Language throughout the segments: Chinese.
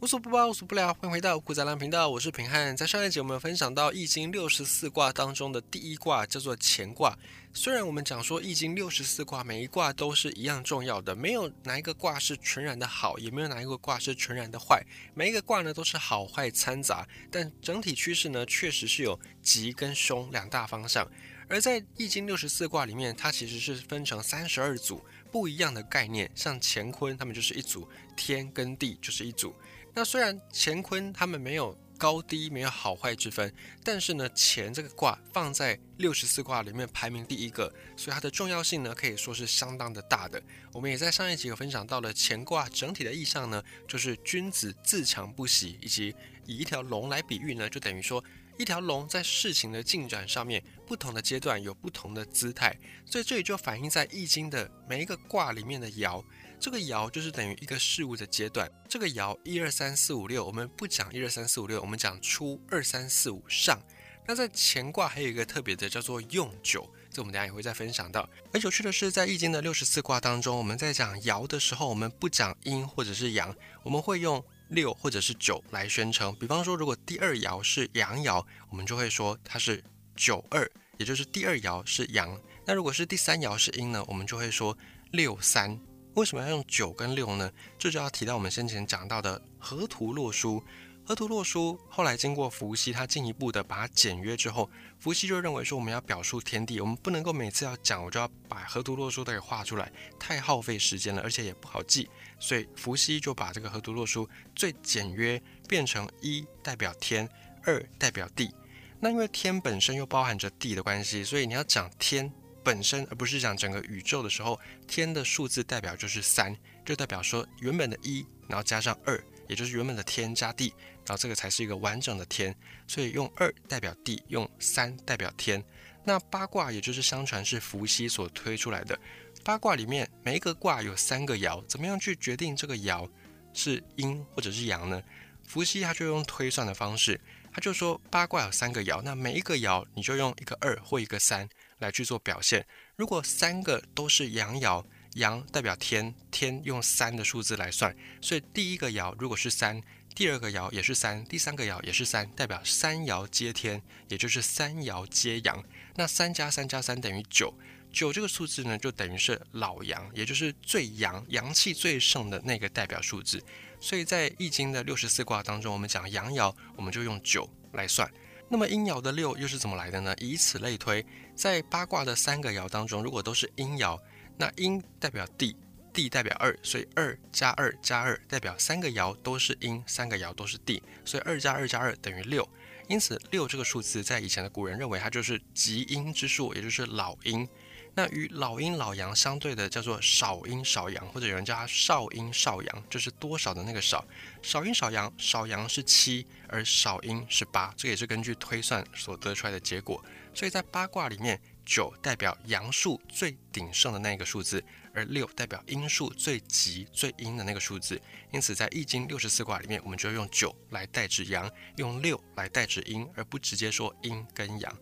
无所不包，无所不聊。欢迎回到古仔郎频道，我是平汉。在上一集我们分享到《易经》六十四卦当中的第一卦叫做乾卦。虽然我们讲说《易经》六十四卦每一卦都是一样重要的，没有哪一个卦是纯然的好，也没有哪一个卦是纯然的坏。每一个卦呢都是好坏掺杂，但整体趋势呢确实是有吉跟凶两大方向。而在《易经》六十四卦里面，它其实是分成三十二组不一样的概念，像乾坤他们就是一组，天跟地就是一组。那虽然乾坤他们没有高低，没有好坏之分，但是呢，乾这个卦放在六十四卦里面排名第一个，所以它的重要性呢可以说是相当的大的。我们也在上一集有分享到了乾卦整体的意象呢，就是君子自强不息，以及以一条龙来比喻呢，就等于说一条龙在事情的进展上面，不同的阶段有不同的姿态，所以这里就反映在易经的每一个卦里面的爻。这个爻就是等于一个事物的阶段。这个爻一二三四五六，我们不讲一二三四五六，我们讲初二三四五上。那在乾卦还有一个特别的叫做用九，这我们等下也会再分享到。而有趣的是，在易经的六十四卦当中，我们在讲爻的时候，我们不讲阴或者是阳，我们会用六或者是九来宣称。比方说，如果第二爻是阳爻，我们就会说它是九二，也就是第二爻是阳。那如果是第三爻是阴呢，我们就会说六三。为什么要用九跟六呢？这就要提到我们先前讲到的河图洛书。河图洛书后来经过伏羲，他进一步的把它简约之后，伏羲就认为说我们要表述天地，我们不能够每次要讲我就要把河图洛书都给画出来，太耗费时间了，而且也不好记。所以伏羲就把这个河图洛书最简约变成一代表天，二代表地。那因为天本身又包含着地的关系，所以你要讲天。本身，而不是讲整个宇宙的时候，天的数字代表就是三，就代表说原本的一，然后加上二，也就是原本的天加地，然后这个才是一个完整的天。所以用二代表地，用三代表天。那八卦也就是相传是伏羲所推出来的。八卦里面每一个卦有三个爻，怎么样去决定这个爻是阴或者是阳呢？伏羲他就用推算的方式，他就说八卦有三个爻，那每一个爻你就用一个二或一个三。来去做表现。如果三个都是阳爻，阳代表天，天用三的数字来算，所以第一个爻如果是三，第二个爻也是三，第三个爻也是三，代表三爻接天，也就是三爻接阳。那三加三加三等于九，九这个数字呢，就等于是老阳，也就是最阳、阳气最盛的那个代表数字。所以在易经的六十四卦当中，我们讲阳爻，我们就用九来算。那么阴爻的六又是怎么来的呢？以此类推，在八卦的三个爻当中，如果都是阴爻，那阴代表地，地代表二，所以二加二加二代表三个爻都是阴，三个爻都是地，所以二加二加二等于六。因此六这个数字在以前的古人认为它就是极阴之数，也就是老阴。那与老阴老阳相对的叫做少阴少阳，或者有人叫它少阴少阳，就是多少的那个少。少阴少阳，少阳是七，而少阴是八，这也是根据推算所得出来的结果。所以在八卦里面，九代表阳数最鼎盛的那一个数字，而六代表阴数最极最阴的那个数字。因此在易经六十四卦里面，我们就用九来代指阳，用六来代指阴，而不直接说阴跟阳。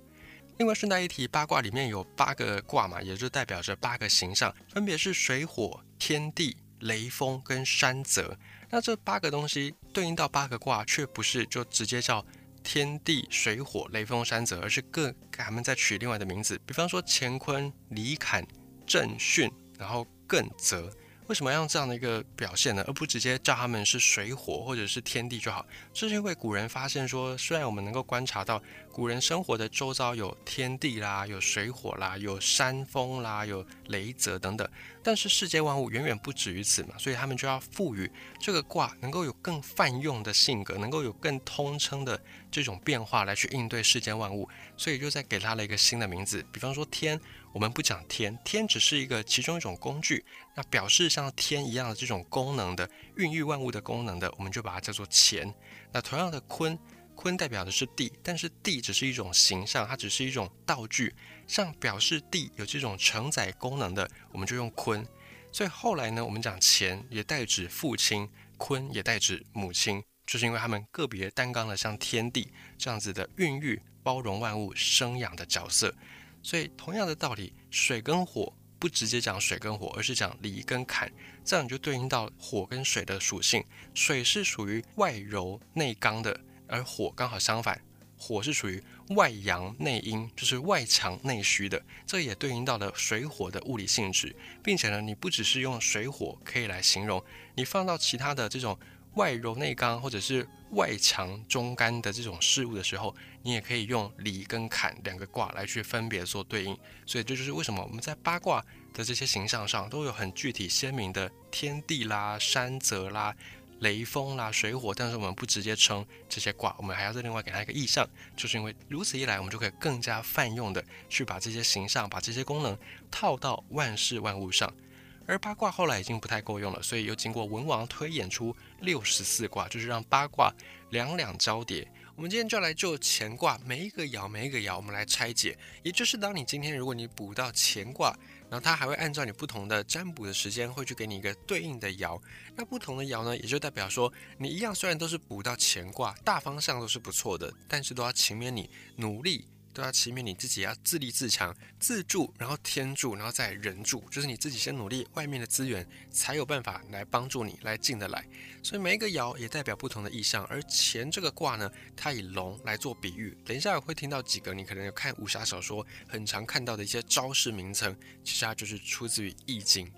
另外顺带一提，八卦里面有八个卦嘛，也就代表着八个形象，分别是水火天地雷风跟山泽。那这八个东西对应到八个卦，却不是就直接叫天地水火雷风山泽，而是各给他们再取另外的名字。比方说乾坤离坎震巽，然后艮泽。为什么要这样的一个表现呢？而不直接叫他们是水火或者是天地就好？这是因为古人发现说，虽然我们能够观察到古人生活的周遭有天地啦，有水火啦，有山风啦，有雷泽等等，但是世界万物远远不止于此嘛，所以他们就要赋予这个卦能够有更泛用的性格，能够有更通称的这种变化来去应对世间万物，所以就在给它了一个新的名字，比方说天。我们不讲天，天只是一个其中一种工具。那表示像天一样的这种功能的孕育万物的功能的，我们就把它叫做乾。那同样的坤，坤代表的是地，但是地只是一种形象，它只是一种道具。像表示地有这种承载功能的，我们就用坤。所以后来呢，我们讲乾也代指父亲，坤也代指母亲，就是因为他们个别担当了像天地这样子的孕育、包容万物、生养的角色。所以，同样的道理，水跟火不直接讲水跟火，而是讲离跟坎，这样你就对应到火跟水的属性。水是属于外柔内刚的，而火刚好相反，火是属于外阳内阴，就是外强内虚的。这也对应到了水火的物理性质，并且呢，你不只是用水火可以来形容，你放到其他的这种外柔内刚或者是外强中干的这种事物的时候，你也可以用离跟坎两个卦来去分别做对应。所以这就是为什么我们在八卦的这些形象上都有很具体鲜明的天地啦、山泽啦。雷风啦，水火，但是我们不直接称这些卦，我们还要再另外给它一个意象，就是因为如此一来，我们就可以更加泛用的去把这些形象、把这些功能套到万事万物上。而八卦后来已经不太够用了，所以又经过文王推演出六十四卦，就是让八卦两两交叠。我们今天就来就乾卦每一个爻每一个爻，我们来拆解。也就是当你今天如果你补到乾卦。然后它还会按照你不同的占卜的时间，会去给你一个对应的爻。那不同的爻呢，也就代表说，你一样虽然都是卜到乾卦，大方向都是不错的，但是都要勤勉你努力。都要起码你自己要自立自强、自助，然后天助，然后再人助，就是你自己先努力，外面的资源才有办法来帮助你来进得来。所以每一个爻也代表不同的意象，而乾这个卦呢，它以龙来做比喻。等一下我会听到几个你可能有看武侠小说很常看到的一些招式名称，其实它就是出自于易经。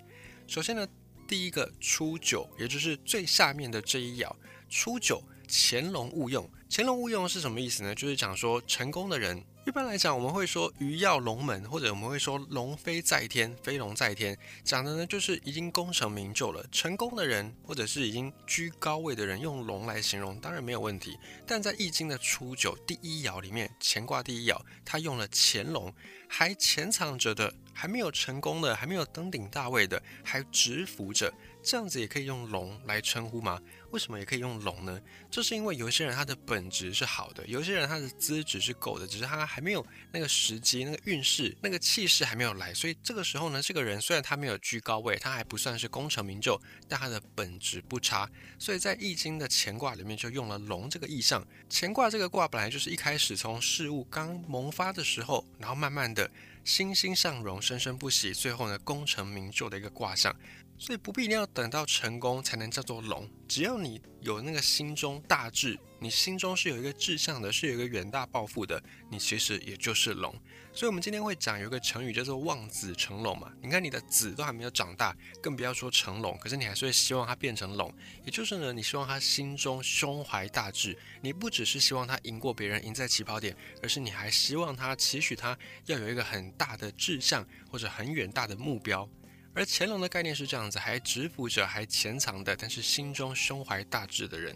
首先呢，第一个初九，也就是最下面的这一爻，初九，潜龙勿用。潜龙勿用是什么意思呢？就是讲说成功的人。一般来讲，我们会说鱼跃龙门，或者我们会说龙飞在天，飞龙在天，讲的呢就是已经功成名就了，成功的人，或者是已经居高位的人，用龙来形容，当然没有问题。但在易经的初九第一爻里面，乾卦第一爻，它用了潜龙，还潜藏着的，还没有成功的，还没有登顶大位的，还蛰伏着。这样子也可以用龙来称呼吗？为什么也可以用龙呢？这是因为有些人他的本质是好的，有些人他的资质是够的，只是他还没有那个时机、那个运势、那个气势还没有来。所以这个时候呢，这个人虽然他没有居高位，他还不算是功成名就，但他的本质不差。所以在易经的乾卦里面就用了龙这个意象。乾卦这个卦本来就是一开始从事物刚萌发的时候，然后慢慢的欣欣向荣、生生不息，最后呢功成名就的一个卦象。所以不必一定要等到成功才能叫做龙，只要你有那个心中大志，你心中是有一个志向的，是有一个远大抱负的，你其实也就是龙。所以，我们今天会讲有一个成语叫做望子成龙嘛。你看你的子都还没有长大，更不要说成龙，可是你还是会希望他变成龙，也就是呢，你希望他心中胸怀大志，你不只是希望他赢过别人，赢在起跑点，而是你还希望他期许他要有一个很大的志向或者很远大的目标。而乾隆的概念是这样子，还蛰伏着，还潜藏的，但是心中胸怀大志的人。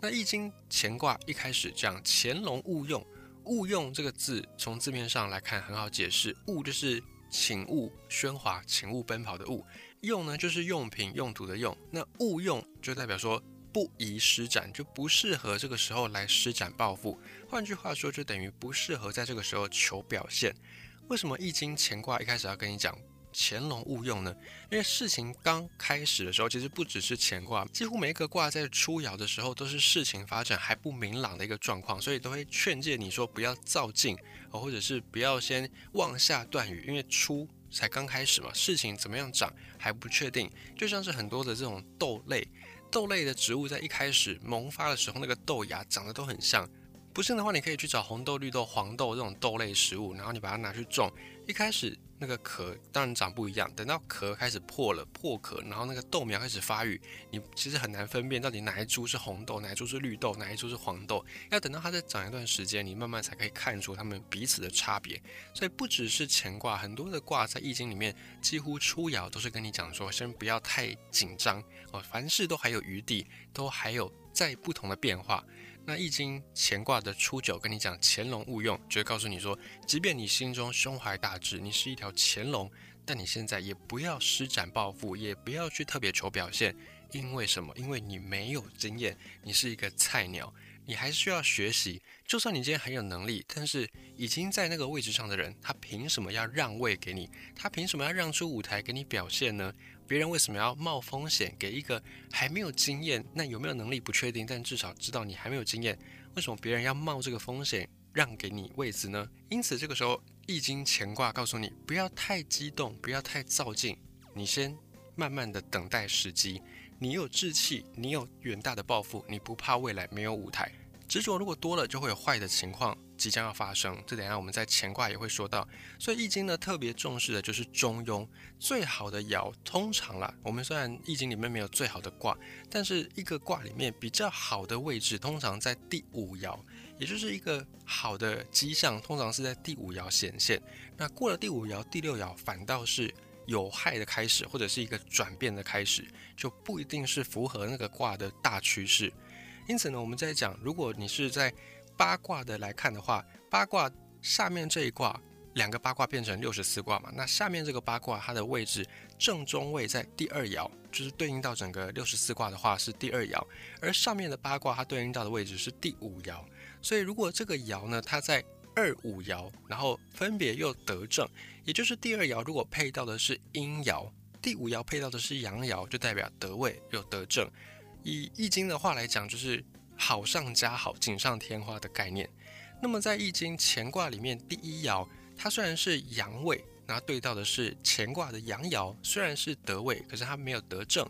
那易经乾卦一开始讲乾隆勿用，勿用这个字从字面上来看很好解释，勿就是请勿喧哗、请勿奔跑的勿，用呢就是用品用途的用。那勿用就代表说不宜施展，就不适合这个时候来施展抱负。换句话说，就等于不适合在这个时候求表现。为什么易经乾卦一开始要跟你讲？乾隆勿用呢？因为事情刚开始的时候，其实不只是乾卦，几乎每一个卦在出爻的时候，都是事情发展还不明朗的一个状况，所以都会劝诫你说不要造进，或者是不要先妄下断语，因为出才刚开始嘛，事情怎么样长还不确定。就像是很多的这种豆类，豆类的植物在一开始萌发的时候，那个豆芽长得都很像。不信的话，你可以去找红豆、绿豆、黄豆这种豆类食物，然后你把它拿去种，一开始。那个壳当然长不一样，等到壳开始破了，破壳，然后那个豆苗开始发育，你其实很难分辨到底哪一株是红豆，哪一株是绿豆，哪一株是黄豆。要等到它再长一段时间，你慢慢才可以看出它们彼此的差别。所以不只是乾卦，很多的卦在易经里面几乎出爻都是跟你讲说，先不要太紧张哦，凡事都还有余地，都还有在不同的变化。那易经乾卦的初九跟你讲潜龙勿用，就会告诉你说，即便你心中胸怀大志，你是一条潜龙，但你现在也不要施展抱负，也不要去特别求表现，因为什么？因为你没有经验，你是一个菜鸟，你还需要学习。就算你今天很有能力，但是已经在那个位置上的人，他凭什么要让位给你？他凭什么要让出舞台给你表现呢？别人为什么要冒风险给一个还没有经验？那有没有能力不确定，但至少知道你还没有经验。为什么别人要冒这个风险让给你位子呢？因此这个时候易经乾卦告诉你，不要太激动，不要太躁进，你先慢慢的等待时机。你有志气，你有远大的抱负，你不怕未来没有舞台。执着如果多了，就会有坏的情况即将要发生。这等下我们在乾卦也会说到。所以易经呢特别重视的就是中庸，最好的爻通常啦，我们虽然易经里面没有最好的卦，但是一个卦里面比较好的位置通常在第五爻。也就是一个好的迹象，通常是在第五爻显现。那过了第五爻、第六爻，反倒是有害的开始，或者是一个转变的开始，就不一定是符合那个卦的大趋势。因此呢，我们在讲，如果你是在八卦的来看的话，八卦下面这一卦，两个八卦变成六十四卦嘛，那下面这个八卦它的位置正中位在第二爻，就是对应到整个六十四卦的话是第二爻，而上面的八卦它对应到的位置是第五爻。所以，如果这个爻呢，它在二五爻，然后分别又得正，也就是第二爻如果配到的是阴爻，第五爻配到的是阳爻，就代表得位又得正。以易经的话来讲，就是好上加好，锦上添花的概念。那么在易经乾卦里面，第一爻它虽然是阳位，那对到的是乾卦的阳爻，虽然是得位，可是它没有得正，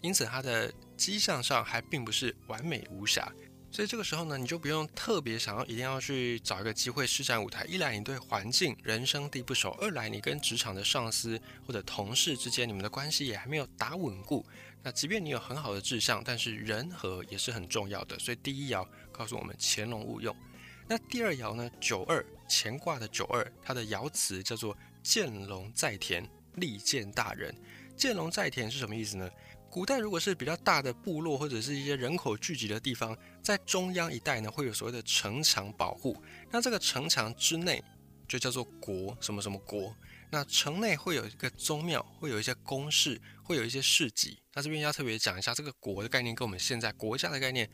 因此它的迹象上还并不是完美无瑕。所以这个时候呢，你就不用特别想要一定要去找一个机会施展舞台。一来你对环境人生地不熟，二来你跟职场的上司或者同事之间，你们的关系也还没有打稳固。那即便你有很好的志向，但是人和也是很重要的。所以第一爻告诉我们乾隆勿用。那第二爻呢？九二乾卦的九二，它的爻辞叫做见龙在田，利见大人。见龙在田是什么意思呢？古代如果是比较大的部落或者是一些人口聚集的地方，在中央一带呢，会有所谓的城墙保护。那这个城墙之内就叫做国，什么什么国。那城内会有一个宗庙，会有一些宫室，会有一些市集。那这边要特别讲一下，这个国的概念跟我们现在国家的概念。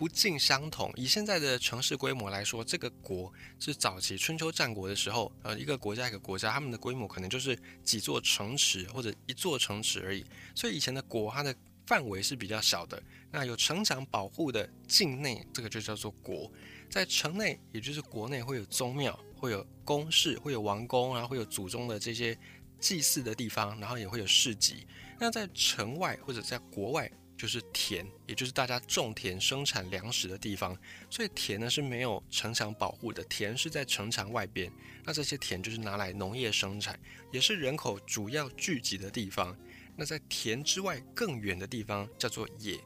不尽相同。以现在的城市规模来说，这个国是早期春秋战国的时候，呃，一个国家一个国家，他们的规模可能就是几座城池或者一座城池而已。所以以前的国，它的范围是比较小的。那有城墙保护的境内，这个就叫做国。在城内，也就是国内，会有宗庙，会有宫室，会有王宫，然后会有祖宗的这些祭祀的地方，然后也会有市集。那在城外或者在国外。就是田，也就是大家种田生产粮食的地方，所以田呢是没有城墙保护的，田是在城墙外边。那这些田就是拿来农业生产，也是人口主要聚集的地方。那在田之外更远的地方叫做野，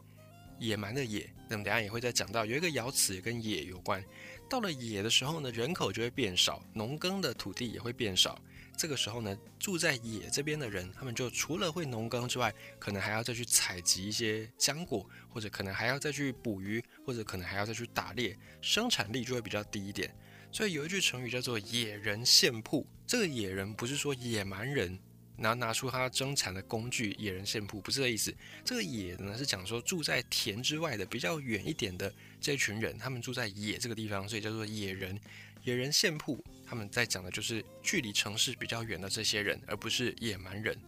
野蛮的野。那么等下也会再讲到，有一个爻辞也跟野有关。到了野的时候呢，人口就会变少，农耕的土地也会变少。这个时候呢，住在野这边的人，他们就除了会农耕之外，可能还要再去采集一些浆果，或者可能还要再去捕鱼，或者可能还要再去打猎，生产力就会比较低一点。所以有一句成语叫做“野人献铺”。这个野人不是说野蛮人，然后拿出他生产的工具，野人献铺不是这意思。这个野呢是讲说住在田之外的比较远一点的这群人，他们住在野这个地方，所以叫做野人。野人献铺，他们在讲的就是距离城市比较远的这些人，而不是野蛮人。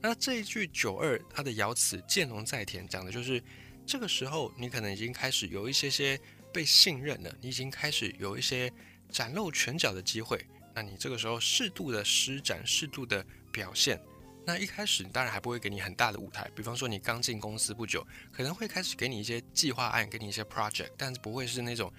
那这一句九二，它的爻辞“见龙在田”，讲的就是这个时候你可能已经开始有一些些被信任了，你已经开始有一些展露拳脚的机会。那你这个时候适度的施展，适度的表现。那一开始当然还不会给你很大的舞台，比方说你刚进公司不久，可能会开始给你一些计划案，给你一些 project，但是不会是那种。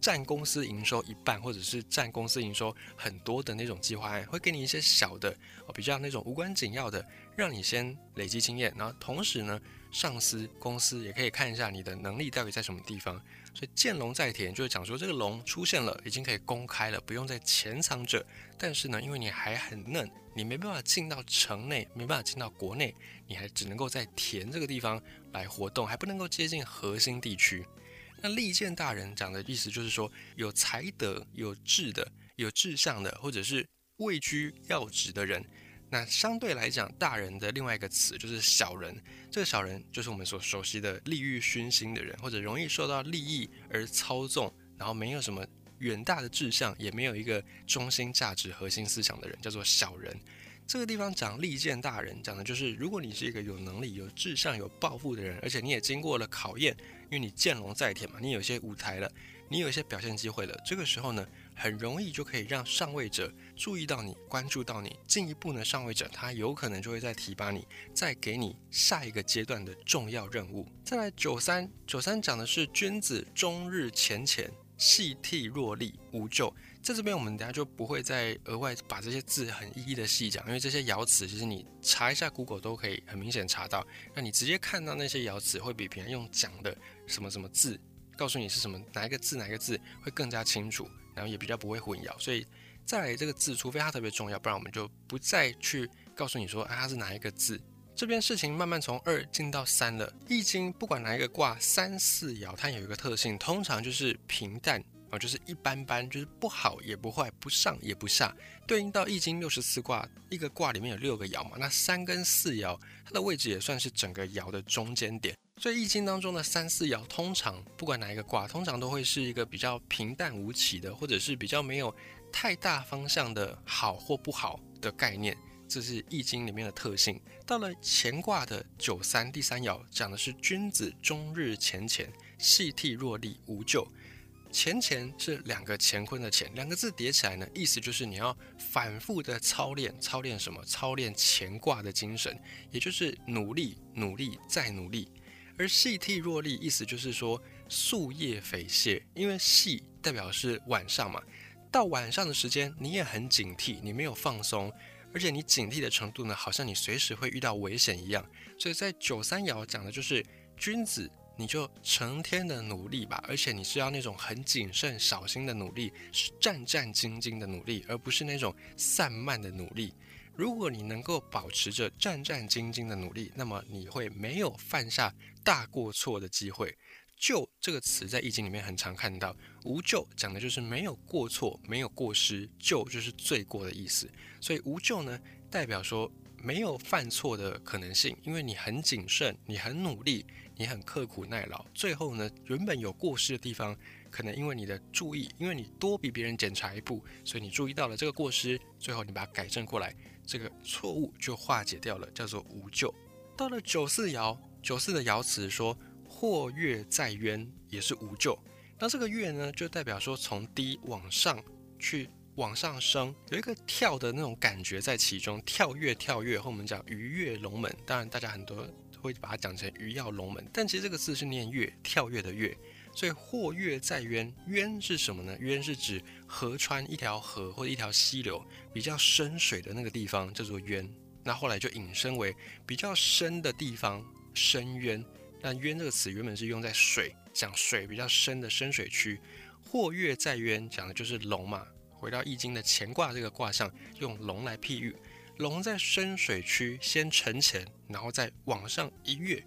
占公司营收一半，或者是占公司营收很多的那种计划案，会给你一些小的哦，比较那种无关紧要的，让你先累积经验。然后同时呢，上司公司也可以看一下你的能力到底在什么地方。所以见龙在田，就是讲说这个龙出现了，已经可以公开了，不用再潜藏着。但是呢，因为你还很嫩，你没办法进到城内，没办法进到国内，你还只能够在田这个地方来活动，还不能够接近核心地区。那利剑大人讲的意思就是说，有才德、有志的、有志向的，或者是位居要职的人。那相对来讲，大人的另外一个词就是小人。这个小人就是我们所熟悉的利欲熏心的人，或者容易受到利益而操纵，然后没有什么远大的志向，也没有一个中心价值、核心思想的人，叫做小人。这个地方讲利剑大人，讲的就是如果你是一个有能力、有志向、有抱负的人，而且你也经过了考验。因为你见龙在田嘛，你有些舞台了，你有一些表现机会了。这个时候呢，很容易就可以让上位者注意到你、关注到你。进一步呢，上位者他有可能就会再提拔你，再给你下一个阶段的重要任务。再来九三九三讲的是君子终日浅浅，细剔若厉，无咎。在这边，我们等下就不会再额外把这些字很一一的细讲，因为这些爻辞其实你查一下 Google 都可以很明显查到。那你直接看到那些爻辞，会比平常用讲的什么什么字，告诉你是什么哪一个字哪一个字会更加清楚，然后也比较不会混淆。所以再来这个字，除非它特别重要，不然我们就不再去告诉你说，啊它是哪一个字。这边事情慢慢从二进到三了。易经不管哪一个卦，三四爻它有一个特性，通常就是平淡。啊，就是一般般，就是不好也不坏，不上也不下，对应到易经六十四卦，一个卦里面有六个爻嘛，那三跟四爻，它的位置也算是整个爻的中间点。所以易经当中的三四爻，通常不管哪一个卦，通常都会是一个比较平淡无奇的，或者是比较没有太大方向的好或不好的概念，这是易经里面的特性。到了乾卦的九三第三爻，讲的是君子终日乾乾，细剔若厉，无咎。乾乾是两个乾坤的乾，两个字叠起来呢，意思就是你要反复的操练，操练什么？操练乾卦的精神，也就是努力、努力再努力。而细剔若厉，意思就是说夙夜匪懈，因为细代表是晚上嘛，到晚上的时间你也很警惕，你没有放松，而且你警惕的程度呢，好像你随时会遇到危险一样。所以在九三爻讲的就是君子。你就成天的努力吧，而且你是要那种很谨慎小心的努力，是战战兢兢的努力，而不是那种散漫的努力。如果你能够保持着战战兢兢的努力，那么你会没有犯下大过错的机会。咎这个词在易经里面很常看到，无咎讲的就是没有过错，没有过失，咎就是罪过的意思。所以无咎呢，代表说没有犯错的可能性，因为你很谨慎，你很努力。你很刻苦耐劳，最后呢，原本有过失的地方，可能因为你的注意，因为你多比别人检查一步，所以你注意到了这个过失，最后你把它改正过来，这个错误就化解掉了，叫做无咎。到了九四爻，九四的爻辞说“或跃在渊”，也是无咎。那这个跃呢，就代表说从低往上去往上升，有一个跳的那种感觉在其中，跳跃跳跃，和我们讲鱼跃龙门。当然，大家很多。会把它讲成鱼跃龙门，但其实这个字是念跃，跳跃的跃，所以或跃在渊，渊是什么呢？渊是指河川一条河或者一条溪流比较深水的那个地方叫做渊，那后来就引申为比较深的地方深渊。但渊这个词原本是用在水，讲水比较深的深水区。或跃在渊讲的就是龙嘛。回到易经的乾卦这个卦象，用龙来譬喻。龙在深水区先沉潜，然后再往上一跃，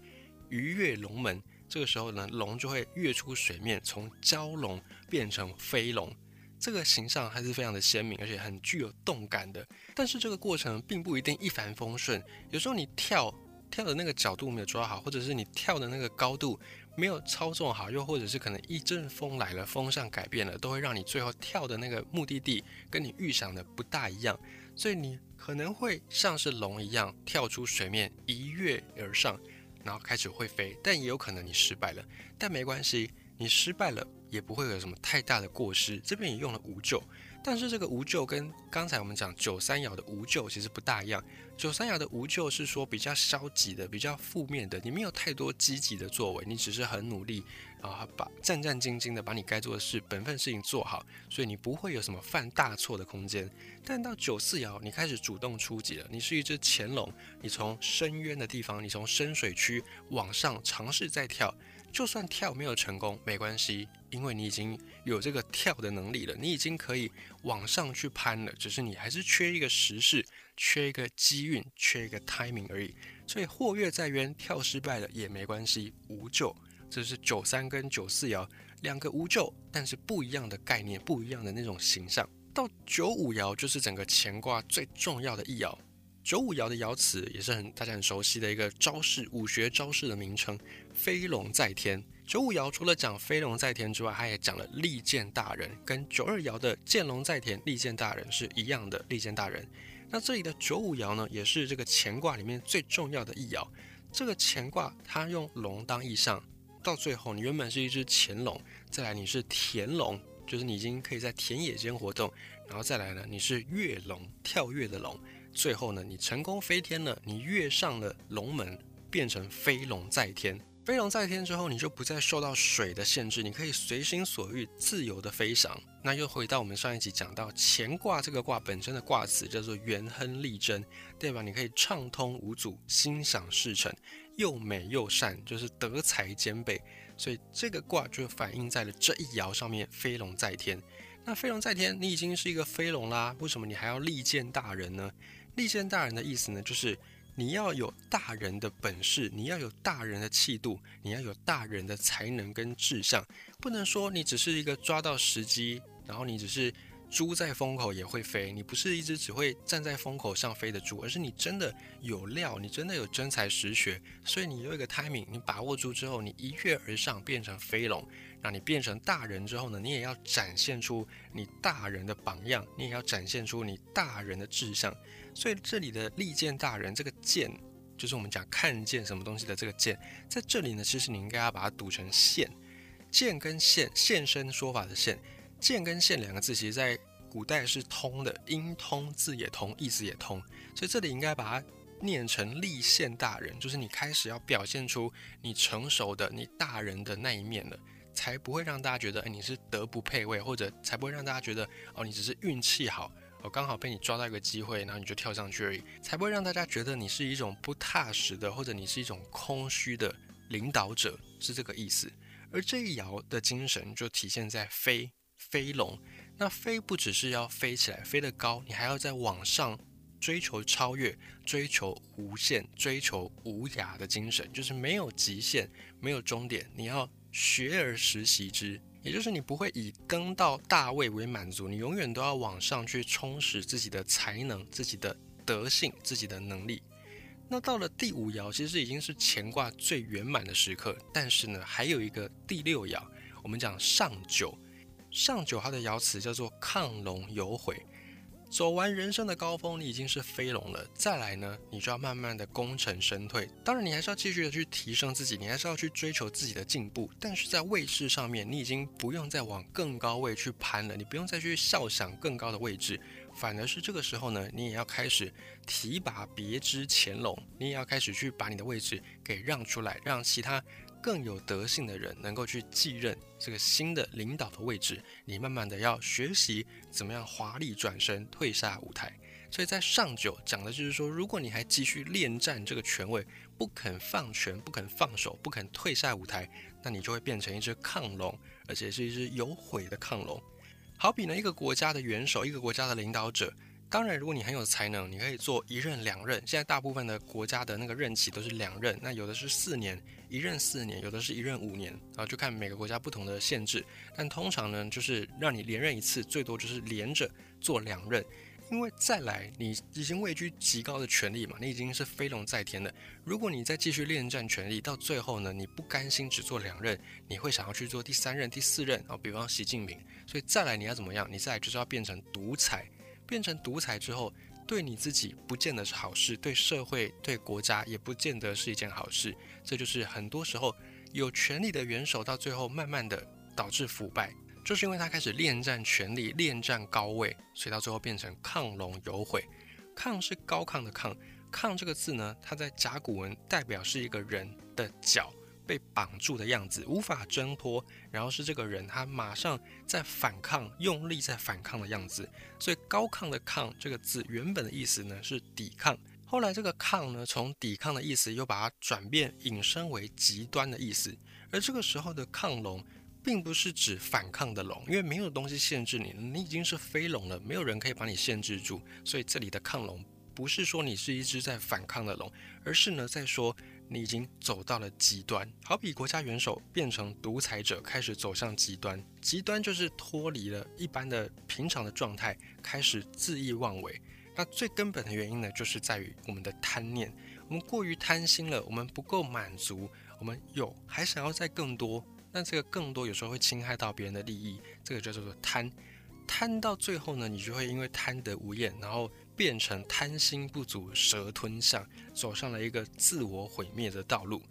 鱼跃龙门。这个时候呢，龙就会跃出水面，从蛟龙变成飞龙。这个形象还是非常的鲜明，而且很具有动感的。但是这个过程并不一定一帆风顺，有时候你跳跳的那个角度没有抓好，或者是你跳的那个高度没有操纵好，又或者是可能一阵风来了，风向改变了，都会让你最后跳的那个目的地跟你预想的不大一样。所以你。可能会像是龙一样跳出水面，一跃而上，然后开始会飞，但也有可能你失败了，但没关系，你失败了也不会有什么太大的过失。这边也用了无咎。但是这个无咎跟刚才我们讲九三爻的无咎其实不大一样。九三爻的无咎是说比较消极的、比较负面的，你没有太多积极的作为，你只是很努力，然后把战战兢兢的把你该做的事、本分事情做好，所以你不会有什么犯大错的空间。但到九四爻，你开始主动出击了，你是一只潜龙，你从深渊的地方，你从深水区往上尝试再跳。就算跳没有成功，没关系，因为你已经有这个跳的能力了，你已经可以往上去攀了，只是你还是缺一个时势，缺一个机运，缺一个 timing 而已。所以或跃在渊，跳失败了也没关系，无咎。这是九三跟九四爻两个无咎，但是不一样的概念，不一样的那种形象。到九五爻就是整个乾卦最重要的一爻。九五爻的爻辞也是很大家很熟悉的一个招式，武学招式的名称“飞龙在天”。九五爻除了讲飞龙在天之外，它也讲了利剑大人，跟九二爻的剑龙在田，利剑大人是一样的。利剑大人，那这里的九五爻呢，也是这个乾卦里面最重要的一爻。这个乾卦它用龙当意象，到最后你原本是一只乾龙，再来你是田龙。就是你已经可以在田野间活动，然后再来呢，你是跃龙，跳跃的龙，最后呢，你成功飞天了，你跃上了龙门，变成飞龙在天。飞龙在天之后，你就不再受到水的限制，你可以随心所欲、自由的飞翔。那又回到我们上一集讲到乾卦这个卦本身的卦词叫做元亨利贞，对吧？你可以畅通无阻、心想事成，又美又善，就是德才兼备。所以这个卦就反映在了这一爻上面，飞龙在天。那飞龙在天，你已经是一个飞龙啦，为什么你还要力荐大人呢？力荐大人的意思呢，就是。你要有大人的本事，你要有大人的气度，你要有大人的才能跟志向，不能说你只是一个抓到时机，然后你只是猪在风口也会飞，你不是一只只会站在风口上飞的猪，而是你真的有料，你真的有真才实学，所以你有一个 timing，你把握住之后，你一跃而上变成飞龙，那你变成大人之后呢，你也要展现出你大人的榜样，你也要展现出你大人的志向。所以这里的利见大人，这个见就是我们讲看见什么东西的这个见，在这里呢，其实你应该要把它读成现。见跟现，现身说法的现，见跟现两个字，其实在古代是通的，音通，字也通，意思也通。所以这里应该把它念成立现大人，就是你开始要表现出你成熟的、你大人的那一面了，才不会让大家觉得，哎，你是德不配位，或者才不会让大家觉得，哦，你只是运气好。我刚好被你抓到一个机会，然后你就跳上去而已，才不会让大家觉得你是一种不踏实的，或者你是一种空虚的领导者，是这个意思。而这一爻的精神就体现在飞飞龙，那飞不只是要飞起来，飞得高，你还要在往上追求超越，追求无限，追求无涯的精神，就是没有极限，没有终点，你要学而时习之。也就是你不会以登到大位为满足，你永远都要往上去充实自己的才能、自己的德性、自己的能力。那到了第五爻，其实已经是乾卦最圆满的时刻。但是呢，还有一个第六爻，我们讲上九，上九它的爻辞叫做亢龙有悔。走完人生的高峰，你已经是飞龙了。再来呢，你就要慢慢的功成身退。当然，你还是要继续的去提升自己，你还是要去追求自己的进步。但是在位置上面，你已经不用再往更高位去攀了，你不用再去笑想更高的位置，反而是这个时候呢，你也要开始提拔别之潜龙，你也要开始去把你的位置给让出来，让其他。更有德性的人能够去继任这个新的领导的位置，你慢慢的要学习怎么样华丽转身退下舞台。所以在上九讲的就是说，如果你还继续恋战这个权位，不肯放权，不肯放手，不肯退下舞台，那你就会变成一只亢龙，而且是一只有悔的亢龙。好比呢，一个国家的元首，一个国家的领导者。当然，如果你很有才能，你可以做一任、两任。现在大部分的国家的那个任期都是两任，那有的是四年，一任四年，有的是一任五年，然后就看每个国家不同的限制。但通常呢，就是让你连任一次，最多就是连着做两任，因为再来你已经位居极高的权力嘛，你已经是飞龙在天了。如果你再继续恋战权力，到最后呢，你不甘心只做两任，你会想要去做第三任、第四任啊，比方习近平。所以再来你要怎么样？你再来就是要变成独裁。变成独裁之后，对你自己不见得是好事，对社会、对国家也不见得是一件好事。这就是很多时候有权力的元首到最后慢慢的导致腐败，就是因为他开始恋战权力、恋战高位，所以到最后变成亢龙有悔。亢是高亢的亢，亢这个字呢，它在甲骨文代表是一个人的脚。被绑住的样子，无法挣脱，然后是这个人他马上在反抗，用力在反抗的样子。所以高亢的亢这个字原本的意思呢是抵抗，后来这个亢呢从抵抗的意思又把它转变引申为极端的意思。而这个时候的亢龙，并不是指反抗的龙，因为没有东西限制你，你已经是飞龙了，没有人可以把你限制住。所以这里的亢龙不是说你是一只在反抗的龙，而是呢在说。你已经走到了极端，好比国家元首变成独裁者，开始走向极端。极端就是脱离了一般的平常的状态，开始恣意妄为。那最根本的原因呢，就是在于我们的贪念。我们过于贪心了，我们不够满足，我们有还想要再更多。那这个更多有时候会侵害到别人的利益，这个就叫做贪。贪到最后呢，你就会因为贪得无厌，然后。变成贪心不足蛇吞象，走上了一个自我毁灭的道路。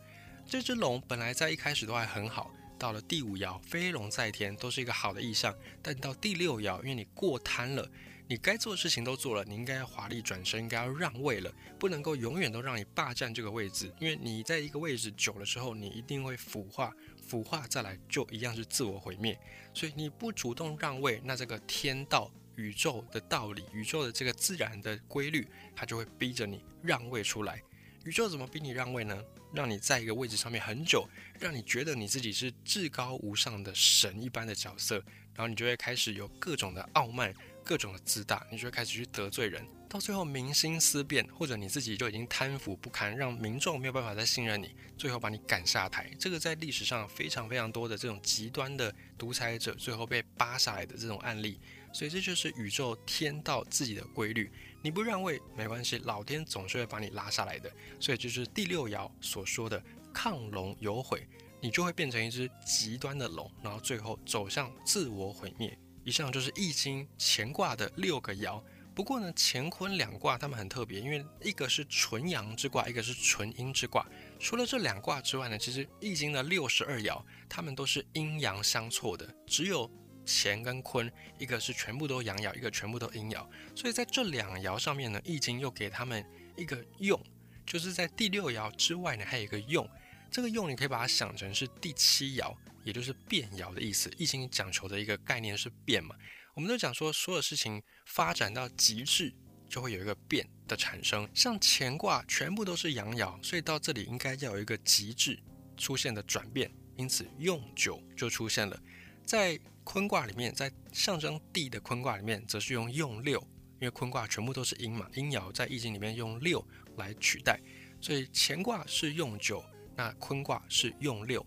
这只龙本来在一开始都还很好，到了第五爻飞龙在天，都是一个好的意象。但到第六爻，因为你过贪了，你该做的事情都做了，你应该要华丽转身，应该要让位了，不能够永远都让你霸占这个位置。因为你在一个位置久了之后，你一定会腐化，腐化再来就一样是自我毁灭。所以你不主动让位，那这个天道、宇宙的道理、宇宙的这个自然的规律，它就会逼着你让位出来。宇宙怎么逼你让位呢？让你在一个位置上面很久，让你觉得你自己是至高无上的神一般的角色，然后你就会开始有各种的傲慢、各种的自大，你就会开始去得罪人，到最后民心思变，或者你自己就已经贪腐不堪，让民众没有办法再信任你，最后把你赶下台。这个在历史上非常非常多的这种极端的独裁者，最后被扒下来的这种案例。所以这就是宇宙天道自己的规律。你不让位没关系，老天总是会把你拉下来的。所以就是第六爻所说的亢龙有悔，你就会变成一只极端的龙，然后最后走向自我毁灭。以上就是易经乾卦的六个爻。不过呢，乾坤两卦它们很特别，因为一个是纯阳之卦，一个是纯阴之卦。除了这两卦之外呢，其实易经的六十二爻它们都是阴阳相错的，只有。乾跟坤，一个是全部都阳爻，一个全部都阴爻，所以在这两爻上面呢，易经又给他们一个用，就是在第六爻之外呢，还有一个用。这个用你可以把它想成是第七爻，也就是变爻的意思。易经讲求的一个概念是变嘛，我们都讲说，所有事情发展到极致，就会有一个变的产生。像乾卦全部都是阳爻，所以到这里应该要有一个极致出现的转变，因此用九就出现了，在。坤卦里面，在象征地的坤卦里面，则是用用六，因为坤卦全部都是阴嘛，阴爻在易经里面用六来取代，所以乾卦是用九，那坤卦是用六。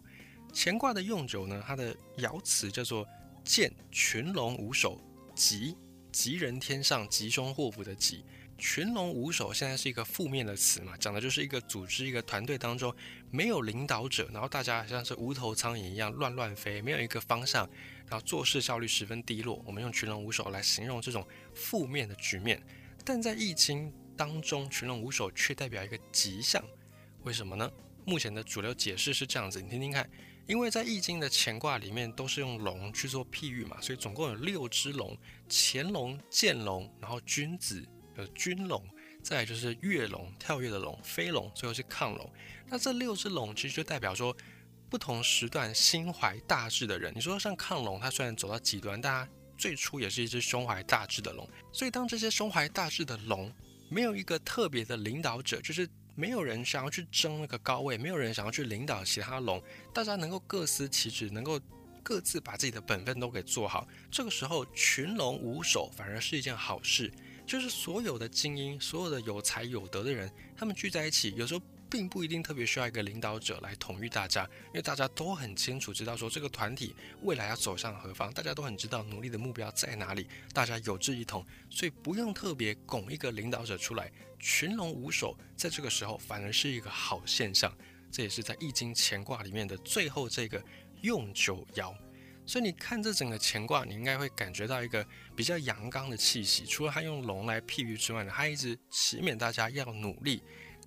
乾卦的用九呢，它的爻辞叫做“见群龙无首，吉吉人天上，吉凶祸福的吉”。群龙无首现在是一个负面的词嘛，讲的就是一个组织、一个团队当中没有领导者，然后大家像是无头苍蝇一样乱乱飞，没有一个方向，然后做事效率十分低落。我们用群龙无首来形容这种负面的局面，但在易经当中，群龙无首却代表一个吉祥。为什么呢？目前的主流解释是这样子，你听听看。因为在易经的乾卦里面都是用龙去做譬喻嘛，所以总共有六只龙：乾龙、剑龙，然后君子。有君龙，再就是跃龙，跳跃的龙，飞龙，最后是亢龙。那这六只龙其实就代表说，不同时段心怀大志的人。你说像亢龙，它虽然走到极端，但它最初也是一只胸怀大志的龙。所以当这些胸怀大志的龙，没有一个特别的领导者，就是没有人想要去争那个高位，没有人想要去领导其他龙，大家能够各司其职，能够各自把自己的本分都给做好。这个时候群龙无首，反而是一件好事。就是所有的精英，所有的有才有德的人，他们聚在一起，有时候并不一定特别需要一个领导者来统御大家，因为大家都很清楚知道说这个团体未来要走向何方，大家都很知道努力的目标在哪里，大家有志一同，所以不用特别拱一个领导者出来，群龙无首，在这个时候反而是一个好现象。这也是在易经乾卦里面的最后这个用九爻。所以你看这整个乾卦，你应该会感觉到一个比较阳刚的气息。除了他用龙来譬喻之外呢，他一直祈勉大家要努力。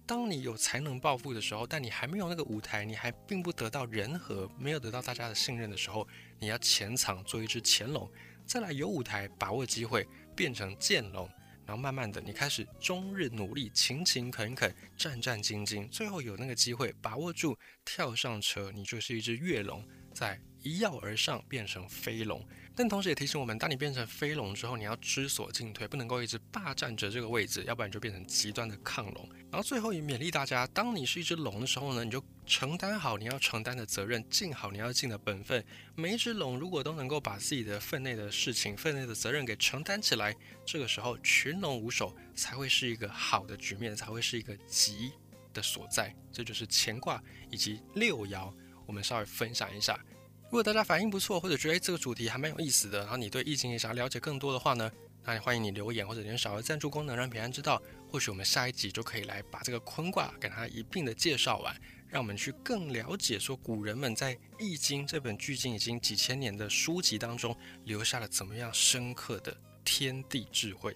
当你有才能抱负的时候，但你还没有那个舞台，你还并不得到人和，没有得到大家的信任的时候，你要潜藏做一只潜龙，再来有舞台，把握机会变成剑龙，然后慢慢的你开始终日努力，勤勤恳恳，战战兢兢，最后有那个机会把握住，跳上车，你就是一只跃龙，在。一跃而上，变成飞龙。但同时也提醒我们，当你变成飞龙之后，你要知所进退，不能够一直霸占着这个位置，要不然就变成极端的亢龙。然后最后也勉励大家，当你是一只龙的时候呢，你就承担好你要承担的责任，尽好你要尽的本分。每一只龙如果都能够把自己的分内的事情、分内的责任给承担起来，这个时候群龙无首才会是一个好的局面，才会是一个吉的所在。这就是乾卦以及六爻，我们稍微分享一下。如果大家反应不错，或者觉得这个主题还蛮有意思的，然后你对易经也想要了解更多的话呢，那也欢迎你留言或者点小额赞助功能，让平安知道。或许我们下一集就可以来把这个坤卦给它一并的介绍完，让我们去更了解说古人们在易经这本距今已经几千年的书籍当中留下了怎么样深刻的天地智慧。